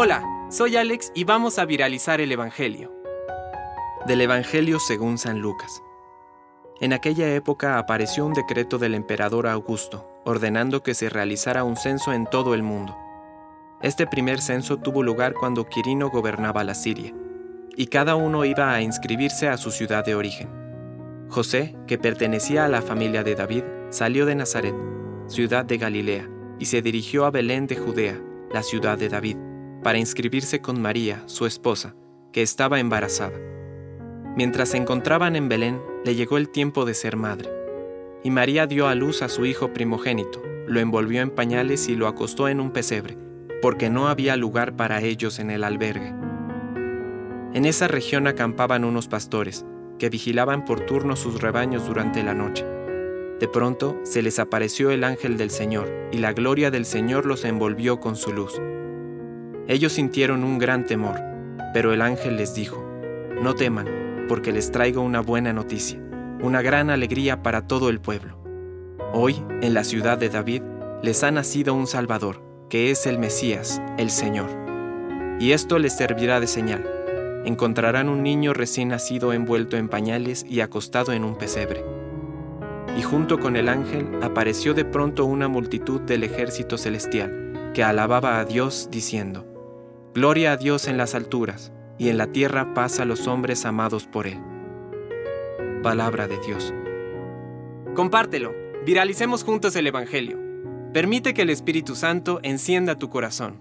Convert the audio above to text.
Hola, soy Alex y vamos a viralizar el Evangelio. Del Evangelio según San Lucas. En aquella época apareció un decreto del emperador Augusto, ordenando que se realizara un censo en todo el mundo. Este primer censo tuvo lugar cuando Quirino gobernaba la Siria, y cada uno iba a inscribirse a su ciudad de origen. José, que pertenecía a la familia de David, salió de Nazaret, ciudad de Galilea, y se dirigió a Belén de Judea, la ciudad de David, para inscribirse con María, su esposa, que estaba embarazada. Mientras se encontraban en Belén, le llegó el tiempo de ser madre. Y María dio a luz a su hijo primogénito, lo envolvió en pañales y lo acostó en un pesebre, porque no había lugar para ellos en el albergue. En esa región acampaban unos pastores, que vigilaban por turno sus rebaños durante la noche. De pronto se les apareció el ángel del Señor, y la gloria del Señor los envolvió con su luz. Ellos sintieron un gran temor, pero el ángel les dijo, No teman, porque les traigo una buena noticia, una gran alegría para todo el pueblo. Hoy, en la ciudad de David, les ha nacido un Salvador, que es el Mesías, el Señor. Y esto les servirá de señal. Encontrarán un niño recién nacido envuelto en pañales y acostado en un pesebre. Y junto con el ángel apareció de pronto una multitud del ejército celestial, que alababa a Dios diciendo, Gloria a Dios en las alturas, y en la tierra paz a los hombres amados por Él. Palabra de Dios. Compártelo, viralicemos juntos el Evangelio. Permite que el Espíritu Santo encienda tu corazón.